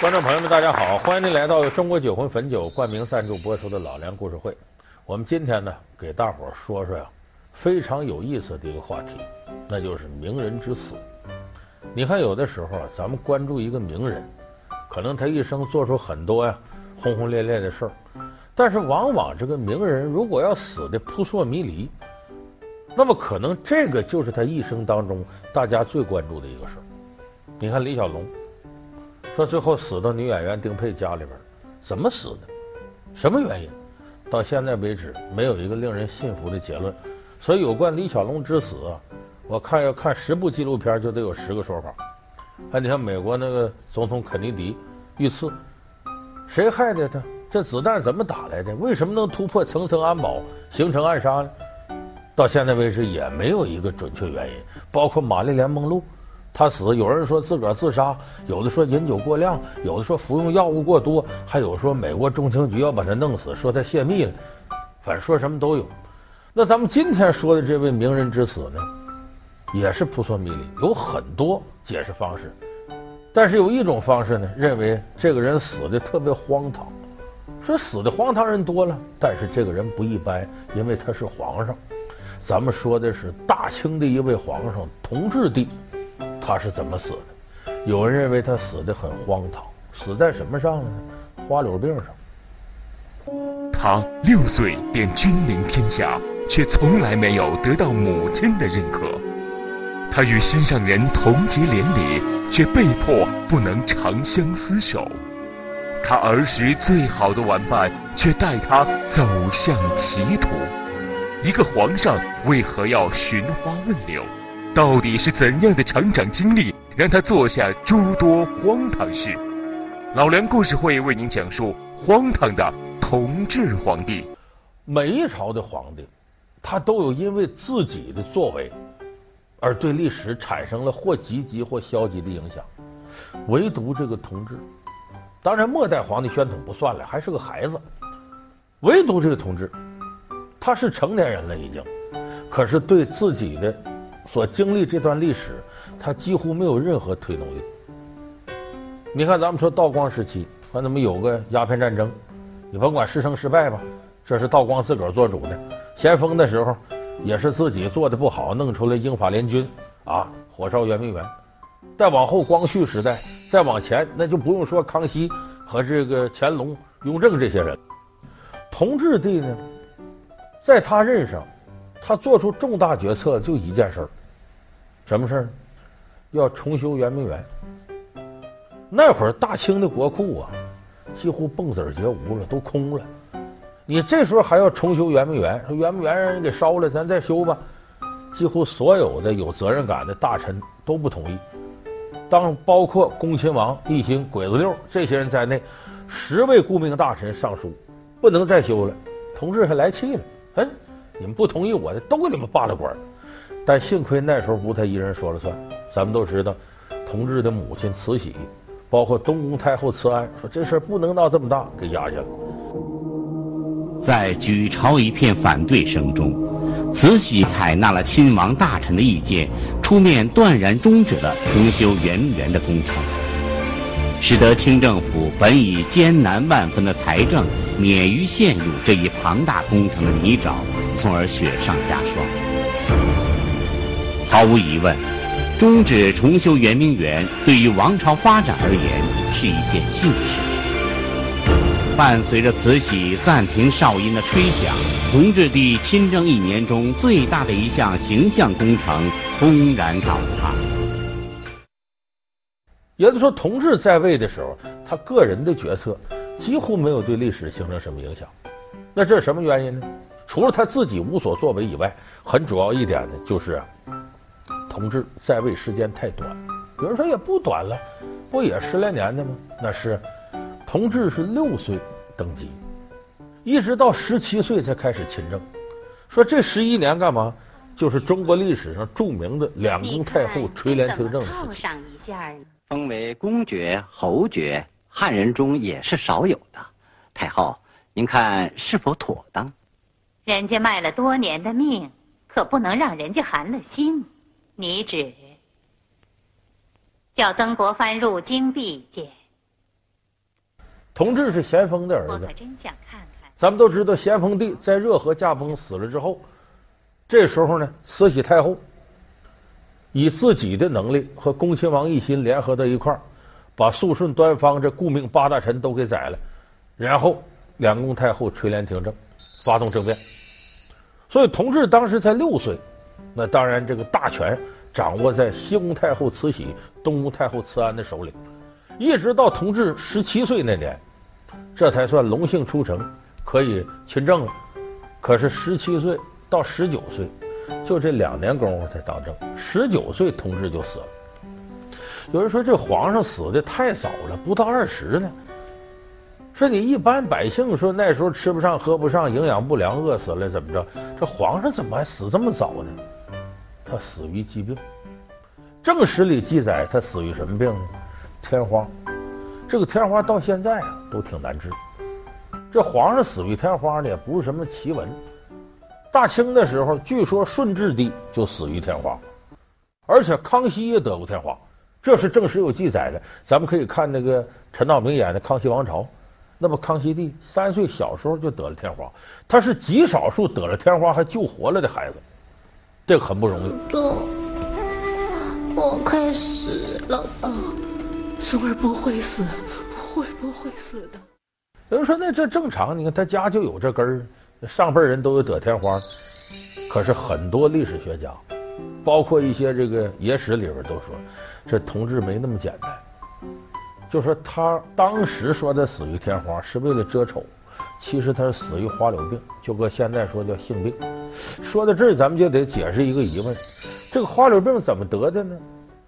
观众朋友们，大家好！欢迎您来到中国酒魂汾酒冠名赞助播出的《老梁故事会》。我们今天呢，给大伙儿说说呀，非常有意思的一个话题，那就是名人之死。你看，有的时候啊，咱们关注一个名人，可能他一生做出很多呀轰轰烈烈的事儿，但是往往这个名人如果要死的扑朔迷离，那么可能这个就是他一生当中大家最关注的一个事儿。你看李小龙。说最后死到女演员丁佩家里边，怎么死的？什么原因？到现在为止没有一个令人信服的结论。所以有关李小龙之死，我看要看十部纪录片就得有十个说法。哎，你看美国那个总统肯尼迪遇刺，谁害的他？这子弹怎么打来的？为什么能突破层层安保形成暗杀呢？到现在为止也没有一个准确原因。包括玛丽莲梦露。他死，有人说自个儿自杀，有的说饮酒过量，有的说服用药物过多，还有说美国中情局要把他弄死，说他泄密了，反正说什么都有。那咱们今天说的这位名人之死呢，也是扑朔迷离，有很多解释方式，但是有一种方式呢，认为这个人死的特别荒唐，说死的荒唐人多了，但是这个人不一般，因为他是皇上。咱们说的是大清的一位皇上，同治帝。他是怎么死的？有人认为他死得很荒唐，死在什么上呢？花柳病上。他六岁便君临天下，却从来没有得到母亲的认可。他与心上人同结连理，却被迫不能长相厮守。他儿时最好的玩伴，却带他走向歧途。一个皇上为何要寻花问柳？到底是怎样的成长经历，让他做下诸多荒唐事？老梁故事会为您讲述荒唐的同治皇帝。每一朝的皇帝，他都有因为自己的作为，而对历史产生了或积极或消极的影响。唯独这个同治，当然末代皇帝宣统不算了，还是个孩子。唯独这个同治，他是成年人了已经，可是对自己的。所经历这段历史，他几乎没有任何推动力。你看，咱们说道光时期，还怎么有个鸦片战争？你甭管是胜是败吧，这是道光自个儿做主的。咸丰的时候，也是自己做的不好，弄出来英法联军，啊，火烧圆明园。再往后，光绪时代，再往前，那就不用说康熙和这个乾隆、雍正这些人。同治帝呢，在他任上，他做出重大决策就一件事儿。什么事儿？要重修圆明园。那会儿大清的国库啊，几乎蹦子儿皆无了，都空了。你这时候还要重修圆明园，说圆明园让人给烧了，咱再修吧。几乎所有的有责任感的大臣都不同意。当包括恭亲王奕欣、鬼子六这些人在内，十位顾命大臣上书，不能再修了。同治还来气了，嗯，你们不同意我的，都给你们罢了官。但幸亏那时候不是他一人说了算，咱们都知道，同治的母亲慈禧，包括东宫太后慈安，说这事儿不能闹这么大，给压下了。在举朝一片反对声中，慈禧采纳了亲王大臣的意见，出面断然终止了重修圆明园的工程，使得清政府本已艰难万分的财政免于陷入这一庞大工程的泥沼，从而雪上加霜。毫无疑问，终止重修圆明园对于王朝发展而言是一件幸事。伴随着慈禧暂停哨音的吹响，同治帝亲政一年中最大的一项形象工程轰然倒塌。也就是说，同治在位的时候，他个人的决策几乎没有对历史形成什么影响。那这是什么原因呢？除了他自己无所作为以外，很主要一点呢，就是。同治在位时间太短，有人说也不短了，不也十来年的吗？那是，同治是六岁登基，一直到十七岁才开始亲政。说这十一年干嘛？就是中国历史上著名的两宫太后垂帘听政的时期。上一下，封为公爵、侯爵，汉人中也是少有的。太后，您看是否妥当？人家卖了多年的命，可不能让人家寒了心。你旨，叫曾国藩入京觐见，同治是咸丰的儿子。我可真想看看。咱们都知道，咸丰帝在热河驾崩死了之后，这时候呢，慈禧太后以自己的能力和恭亲王奕欣联合到一块儿，把肃顺、端方这顾命八大臣都给宰了，然后两宫太后垂帘听政，发动政变。所以同治当时才六岁，那当然这个大权掌握在西宫太后慈禧、东宫太后慈安的手里。一直到同治十七岁那年，这才算龙幸出城，可以亲政了。可是十七岁到十九岁，就这两年功夫才当政。十九岁同治就死了。有人说这皇上死的太早了，不到二十呢。说你一般百姓说那时候吃不上喝不上，营养不良饿死了怎么着？这皇上怎么还死这么早呢？他死于疾病。正史里记载他死于什么病呢？天花，这个天花到现在啊都挺难治。这皇上死于天花呢，也不是什么奇闻。大清的时候，据说顺治帝就死于天花，而且康熙也得过天花，这是正史有记载的。咱们可以看那个陈道明演的《康熙王朝》，那么康熙帝三岁小时候就得了天花，他是极少数得了天花还救活了的孩子，这个很不容易。走，我快死了吧。孙儿不会死，不会不会死的？有人说那这正常，你看他家就有这根儿，上辈人都有得天花。可是很多历史学家，包括一些这个野史里边都说，这同志没那么简单。就说他当时说他死于天花是为了遮丑，其实他是死于花柳病，就搁现在说叫性病。说到这儿，咱们就得解释一个疑问：这个花柳病怎么得的呢？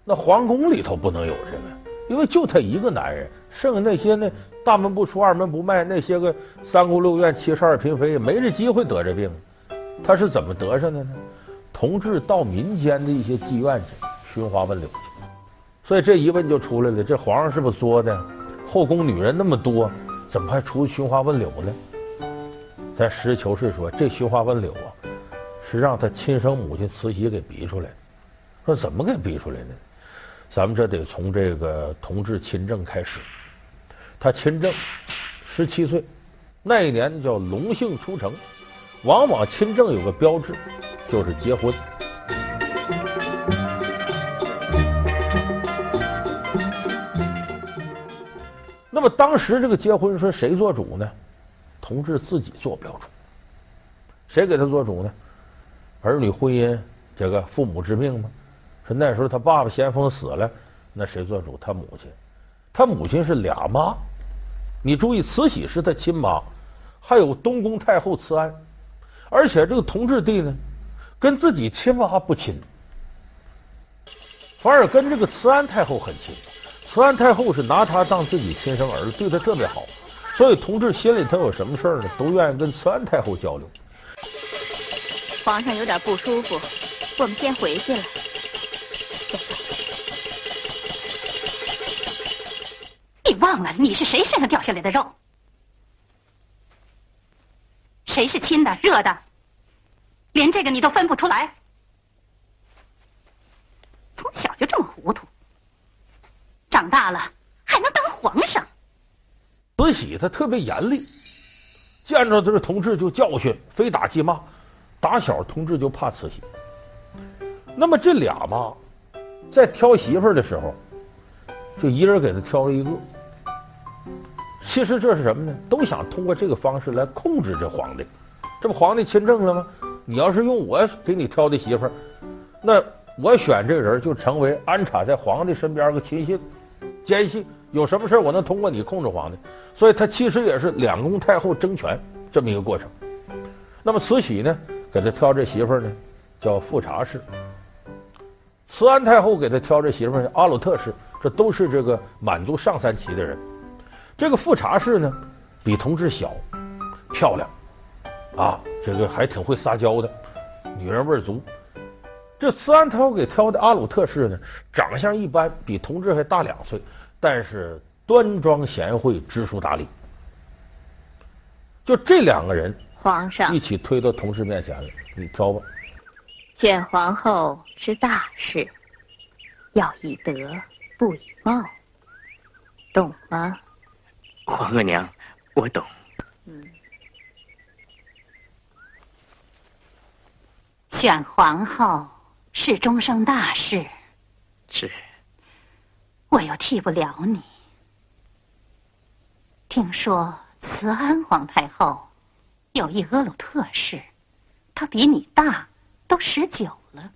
那皇宫里头不能有这个。因为就他一个男人，剩下那些呢，大门不出二门不迈，那些个三宫六院七十二嫔妃没这机会得这病，他是怎么得上的呢？同治到民间的一些妓院去寻花问柳去，所以这疑问就出来了：这皇上是不是作的？后宫女人那么多，怎么还出寻花问柳呢？咱实事求是说，这寻花问柳啊，是让他亲生母亲慈禧给逼出来的。说怎么给逼出来的？咱们这得从这个同治亲政开始。他亲政十七岁，那一年叫龙幸出城。往往亲政有个标志，就是结婚。那么当时这个结婚说谁做主呢？同治自己做不了主。谁给他做主呢？儿女婚姻，这个父母之命吗？说那时候他爸爸咸丰死了，那谁做主？他母亲，他母亲是俩妈。你注意，慈禧是他亲妈，还有东宫太后慈安，而且这个同治帝呢，跟自己亲妈不亲，反而跟这个慈安太后很亲。慈安太后是拿他当自己亲生儿子，对他特别好，所以同治心里头有什么事儿呢，都愿意跟慈安太后交流。皇上有点不舒服，我们先回去了。你忘了你是谁身上掉下来的肉？谁是亲的、热的？连这个你都分不出来？从小就这么糊涂，长大了还能当皇上？慈禧她特别严厉，见着这个同治就教训，非打即骂。打小同治就怕慈禧。那么这俩嘛，在挑媳妇的时候，就一人给他挑了一个。其实这是什么呢？都想通过这个方式来控制这皇帝，这不皇帝亲政了吗？你要是用我给你挑的媳妇儿，那我选这个人就成为安插在皇帝身边个亲信、奸细，有什么事我能通过你控制皇帝。所以他其实也是两宫太后争权这么一个过程。那么慈禧呢，给他挑这媳妇呢，叫富察氏；慈安太后给他挑这媳妇儿阿鲁特氏，这都是这个满族上三旗的人。这个富察氏呢，比同治小，漂亮，啊，这个还挺会撒娇的，女人味足。这慈安太后给挑的阿鲁特氏呢，长相一般，比同治还大两岁，但是端庄贤惠，知书达理。就这两个人，皇上一起推到同事面前了，你挑吧。选皇后是大事，要以德不以貌，懂吗？皇额娘，我懂。嗯，选皇后是终生大事。是。我又替不了你。听说慈安皇太后有一阿鲁特氏，她比你大，都十九了。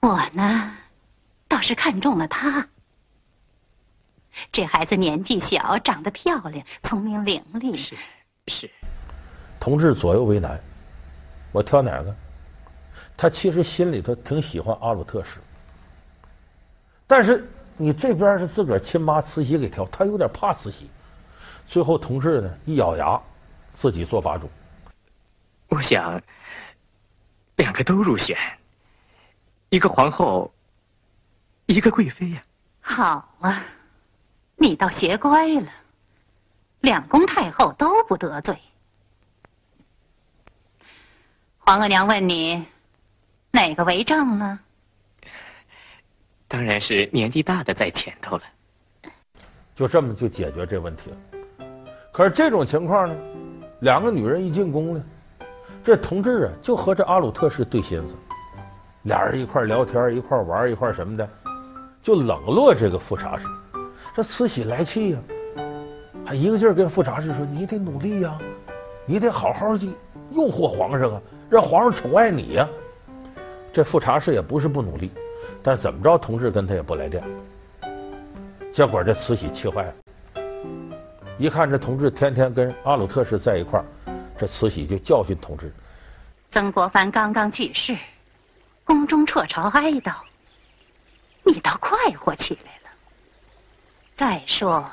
我呢，倒是看中了她。这孩子年纪小，长得漂亮，聪明伶俐。是是，同志左右为难，我挑哪个？他其实心里头挺喜欢阿鲁特氏，但是你这边是自个儿亲妈慈禧给挑，他有点怕慈禧。最后同事呢一咬牙，自己做把主。我想，两个都入选，一个皇后，一个贵妃呀。好啊。你倒学乖了，两宫太后都不得罪。皇额娘问你，哪个为正呢？当然是年纪大的在前头了。就这么就解决这问题了。可是这种情况呢，两个女人一进宫呢，这同志啊就和这阿鲁特氏对心思，俩人一块聊天，一块玩，一块什么的，就冷落这个富察氏。这慈禧来气呀，还一个劲儿跟富察氏说：“你得努力呀，你得好好的诱惑皇上啊，让皇上宠爱你呀。”这富察氏也不是不努力，但怎么着，同志跟他也不来电。结果这慈禧气坏了，一看这同志天天跟阿鲁特氏在一块儿，这慈禧就教训同志：“曾国藩刚刚去世，宫中辍朝哀悼，你倒快活起来了。”再说，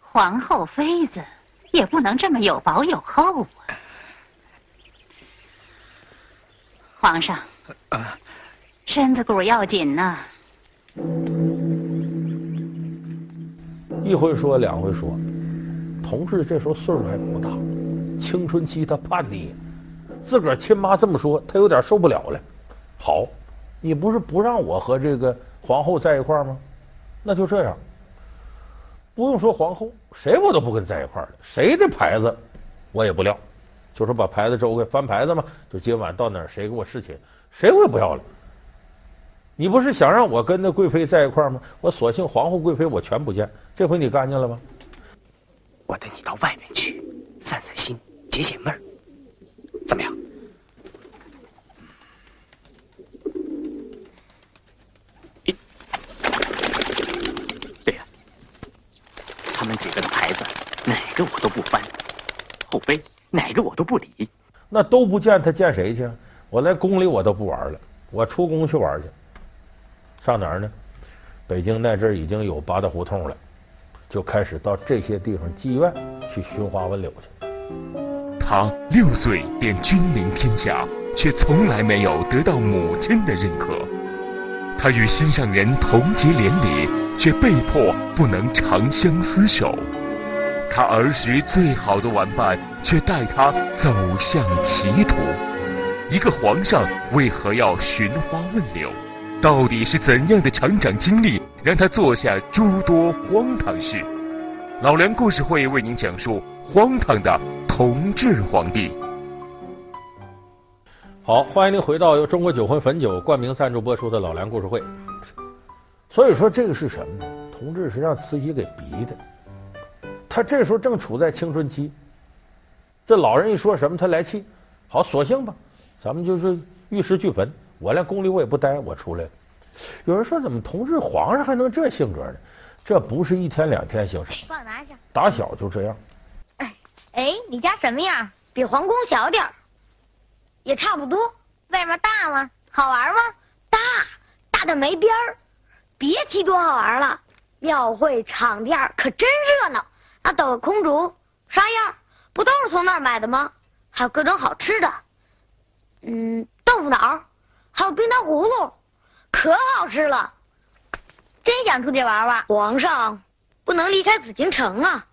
皇后妃子也不能这么有薄有厚啊！皇上，啊，身子骨要紧呐。一回说，两回说，同事这时候岁数还不大，青春期他叛逆，自个儿亲妈这么说，他有点受不了了。好，你不是不让我和这个皇后在一块儿吗？那就这样。不用说皇后，谁我都不跟在一块儿了。谁的牌子，我也不撂。就说把牌子周开翻牌子嘛，就今晚到哪儿谁给我侍寝，谁我也不要了。你不是想让我跟那贵妃在一块儿吗？我索性皇后贵妃我全不见。这回你干净了吗？我带你到外面去散散心，解解闷儿，怎么样？对呀他们几个的牌子，哪个我都不翻；后妃哪个我都不理。那都不见他见谁去？我连宫里我都不玩了，我出宫去玩去。上哪儿呢？北京那阵儿已经有八大胡同了，就开始到这些地方妓院去寻花问柳去。他六岁便君临天下，却从来没有得到母亲的认可。他与心上人同结连理。却被迫不能长相厮守，他儿时最好的玩伴却带他走向歧途。一个皇上为何要寻花问柳？到底是怎样的成长经历让他做下诸多荒唐事？老梁故事会为您讲述荒唐的同治皇帝。好，欢迎您回到由中国酒魂汾酒冠名赞助播出的老梁故事会。所以说这个是什么呢？同治是让慈禧给逼的。他这时候正处在青春期，这老人一说什么他来气，好，索性吧，咱们就是玉石俱焚，我连宫里我也不待，我出来了。有人说怎么同治皇上还能这性格呢？这不是一天两天形成，帮我拿一下，打小就这样。哎哎，你家什么样？比皇宫小点儿，也差不多。外面大吗？好玩吗？大，大的没边儿。别提多好玩了，庙会场店可真热闹。那斗个空竹、沙燕，不都是从那儿买的吗？还有各种好吃的，嗯，豆腐脑，还有冰糖葫芦，可好吃了。真想出去玩玩。皇上不能离开紫禁城啊，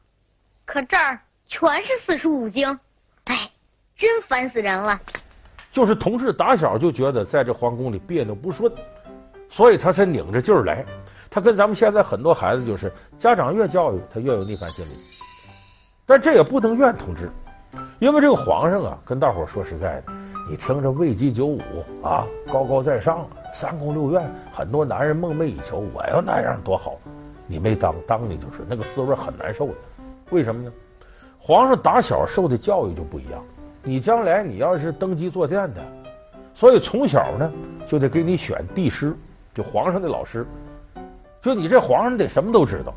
可这儿全是四书五经，哎，真烦死人了。就是同志打小就觉得在这皇宫里别扭不顺。所以他才拧着劲儿来，他跟咱们现在很多孩子就是，家长越教育他越有逆反心理。但这也不能怨同志，因为这个皇上啊，跟大伙说实在的，你听着位极九五啊，高高在上，三宫六院，很多男人梦寐以求，我要那样多好。你没当，当你就是那个滋味很难受的。为什么呢？皇上打小受的教育就不一样。你将来你要是登基坐殿的，所以从小呢就得给你选帝师，就皇上的老师。就你这皇上得什么都知道，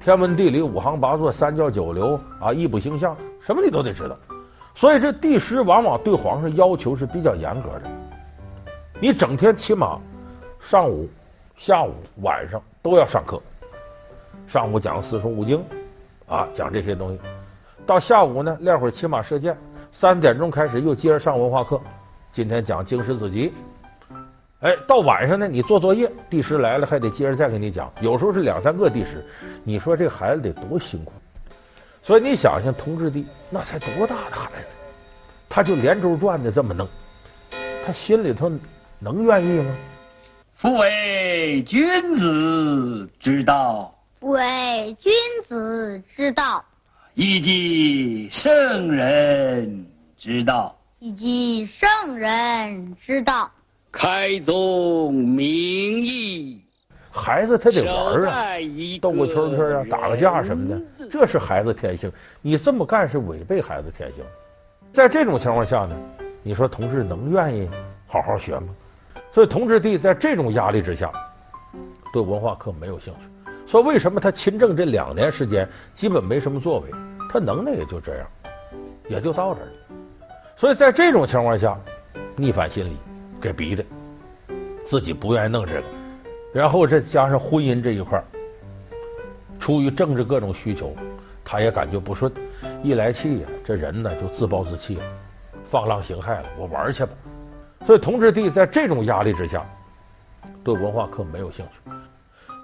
天文地理、五行八作、三教九流啊，易卜星象，什么你都得知道。所以这帝师往往对皇上要求是比较严格的。你整天起码上午、下午、晚上都要上课。上午讲四书五经，啊，讲这些东西。到下午呢，练会儿骑马射箭。三点钟开始又接着上文化课，今天讲经史子集。哎，到晚上呢，你做作业，帝师来了还得接着再给你讲。有时候是两三个帝师，你说这孩子得多辛苦。所以你想想，同治帝那才多大的孩子，他就连轴转的这么弄，他心里头能愿意吗？夫为君子之道，为君子之道。以及圣人之道，以及圣人之道。开宗明义，孩子他得玩啊，斗个圈圈啊，打个架什么的，这是孩子天性。你这么干是违背孩子天性。在这种情况下呢，你说同治能愿意好好学吗？所以同治帝在这种压力之下，对文化课没有兴趣。说为什么他亲政这两年时间基本没什么作为？他能耐也就这样，也就到这儿了。所以在这种情况下，逆反心理给逼的，自己不愿意弄这个，然后再加上婚姻这一块儿出于政治各种需求，他也感觉不顺，一来气呀，这人呢就自暴自弃了，放浪形骸了，我玩去吧。所以同治帝在这种压力之下，对文化课没有兴趣，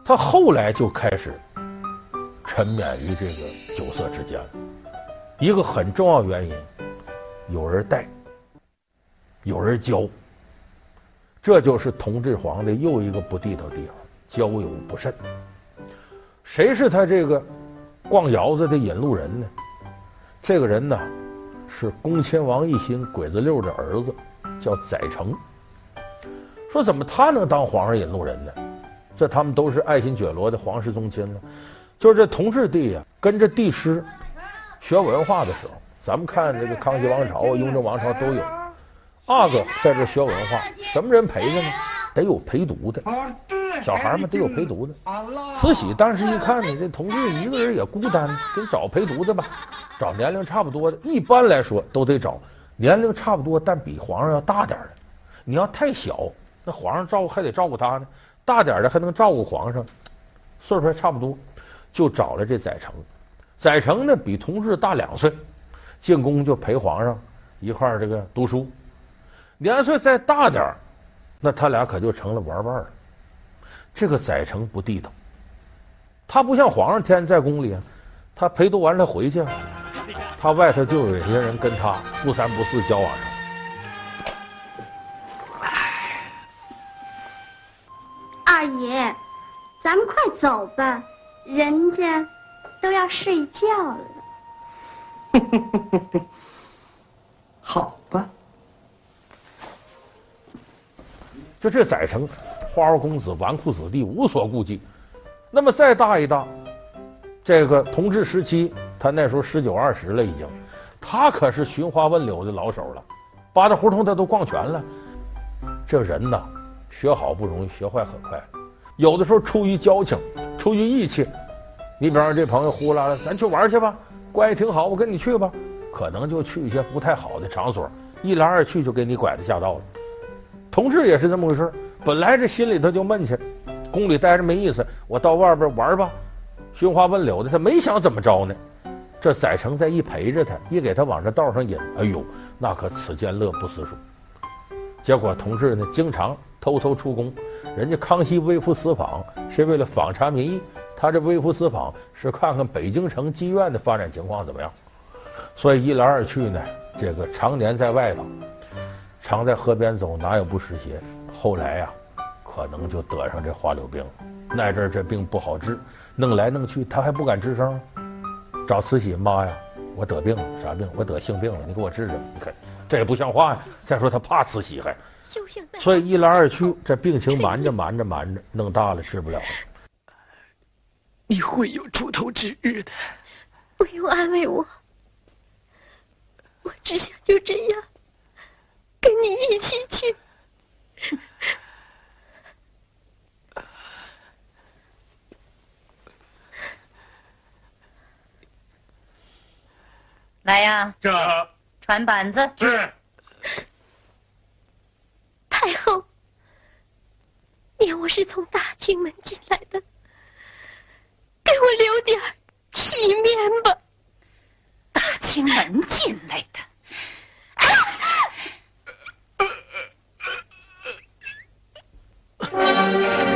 他后来就开始。沉湎于这个酒色之间了，一个很重要原因，有人带，有人教，这就是同治皇帝又一个不地道地方，交友不慎。谁是他这个逛窑子的引路人呢？这个人呢，是恭亲王奕欣鬼子六的儿子，叫载诚。说怎么他能当皇上引路人呢？这他们都是爱新觉罗的皇室宗亲了。就是这同治帝呀，跟着帝师学文化的时候，咱们看这个康熙王朝、雍正王朝都有阿哥在这学文化，什么人陪着呢？得有陪读的，小孩们得有陪读的。慈禧当时一看呢，这同治一个人也孤单，给找陪读的吧，找年龄差不多的。一般来说都得找年龄差不多，但比皇上要大点的。你要太小，那皇上照顾还得照顾他呢；大点的还能照顾皇上，岁数还差不多。就找了这载诚，载诚呢比同治大两岁，进宫就陪皇上一块儿这个读书，年岁再大点儿，那他俩可就成了玩伴了。这个载诚不地道，他不像皇上天天在宫里啊，他陪读完了回去，他外头就有些人跟他不三不四交往上。二爷，咱们快走吧。人家都要睡觉了。好吧。就这载诚，花花公子、纨绔子弟，无所顾忌。那么再大一大，这个同治时期，他那时候十九二十了，已经，他可是寻花问柳的老手了，八大胡同他都逛全了。这人呐，学好不容易，学坏可快。有的时候出于交情。出于义气，你比方说这朋友呼啦啦，咱去玩去吧，关系挺好，我跟你去吧。可能就去一些不太好的场所，一来二去就给你拐子下道了。同治也是这么回事，本来这心里头就闷气，宫里待着没意思，我到外边玩吧，寻花问柳的，他没想怎么着呢。这载诚再一陪着他，一给他往这道上引，哎呦，那可此间乐不思蜀。结果同志呢，经常。偷偷出宫，人家康熙微服私访是为了访查民意，他这微服私访是看看北京城妓院的发展情况怎么样。所以一来二去呢，这个常年在外头，常在河边走，哪有不湿鞋？后来呀、啊，可能就得上这花柳病了。那阵儿这病不好治，弄来弄去他还不敢吱声，找慈禧妈呀，我得病了，啥病？我得性病了，你给我治治。你看这也不像话呀。再说他怕慈禧还，所以一来二去，这病情瞒着瞒着瞒着，弄大了治不了了。你会有出头之日的。不用安慰我，我只想就这样跟你一起去。来呀！这传板子。是。太后，念我是从大清门进来的，给我留点体面吧。大清门进来的。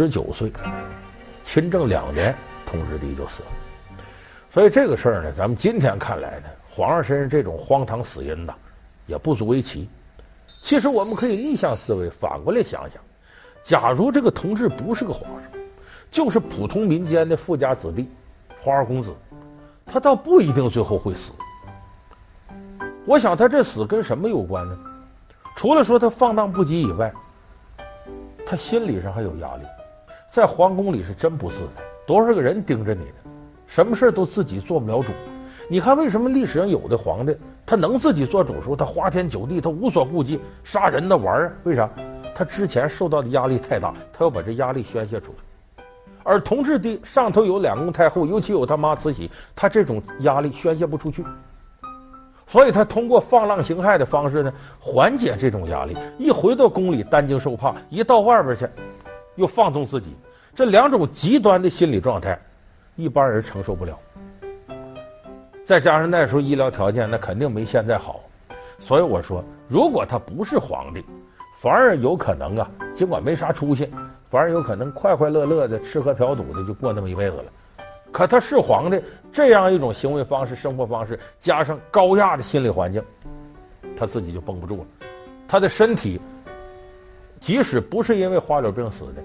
十九岁，亲政两年，同治帝就死了。所以这个事儿呢，咱们今天看来呢，皇上身上这种荒唐死因呐，也不足为奇。其实我们可以逆向思维，反过来想想，假如这个同治不是个皇上，就是普通民间的富家子弟、花花公子，他倒不一定最后会死。我想他这死跟什么有关呢？除了说他放荡不羁以外，他心理上还有压力。在皇宫里是真不自在，多少个人盯着你呢？什么事都自己做不了主。你看为什么历史上有的皇帝他能自己做主时候，他花天酒地，他无所顾忌，杀人的玩儿？为啥？他之前受到的压力太大，他要把这压力宣泄出去。而同治帝上头有两宫太后，尤其有他妈慈禧，他这种压力宣泄不出去，所以他通过放浪形骸的方式呢，缓解这种压力。一回到宫里担惊受怕，一到外边去。又放纵自己，这两种极端的心理状态，一般人承受不了。再加上那时候医疗条件，那肯定没现在好。所以我说，如果他不是皇帝，反而有可能啊，尽管没啥出息，反而有可能快快乐乐的吃喝嫖赌的就过那么一辈子了。可他是皇帝，这样一种行为方式、生活方式，加上高压的心理环境，他自己就绷不住了，他的身体。即使不是因为花柳病死的，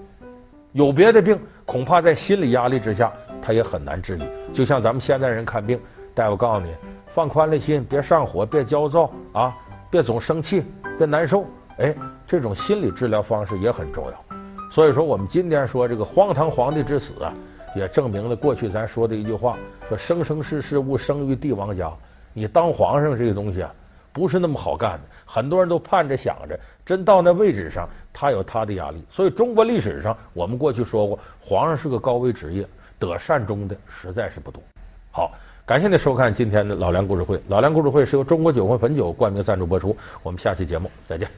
有别的病，恐怕在心理压力之下，他也很难治愈。就像咱们现代人看病，大夫告诉你，放宽了心，别上火，别焦躁啊，别总生气，别难受。哎，这种心理治疗方式也很重要。所以说，我们今天说这个荒唐皇帝之死啊，也证明了过去咱说的一句话：说生生世世勿生于帝王家。你当皇上这个东西啊。不是那么好干的，很多人都盼着想着，真到那位置上，他有他的压力。所以中国历史上，我们过去说过，皇上是个高危职业，得善终的实在是不多。好，感谢您收看今天的老梁故事会。老梁故事会是由中国酒魂汾酒冠名赞助播出。我们下期节目再见。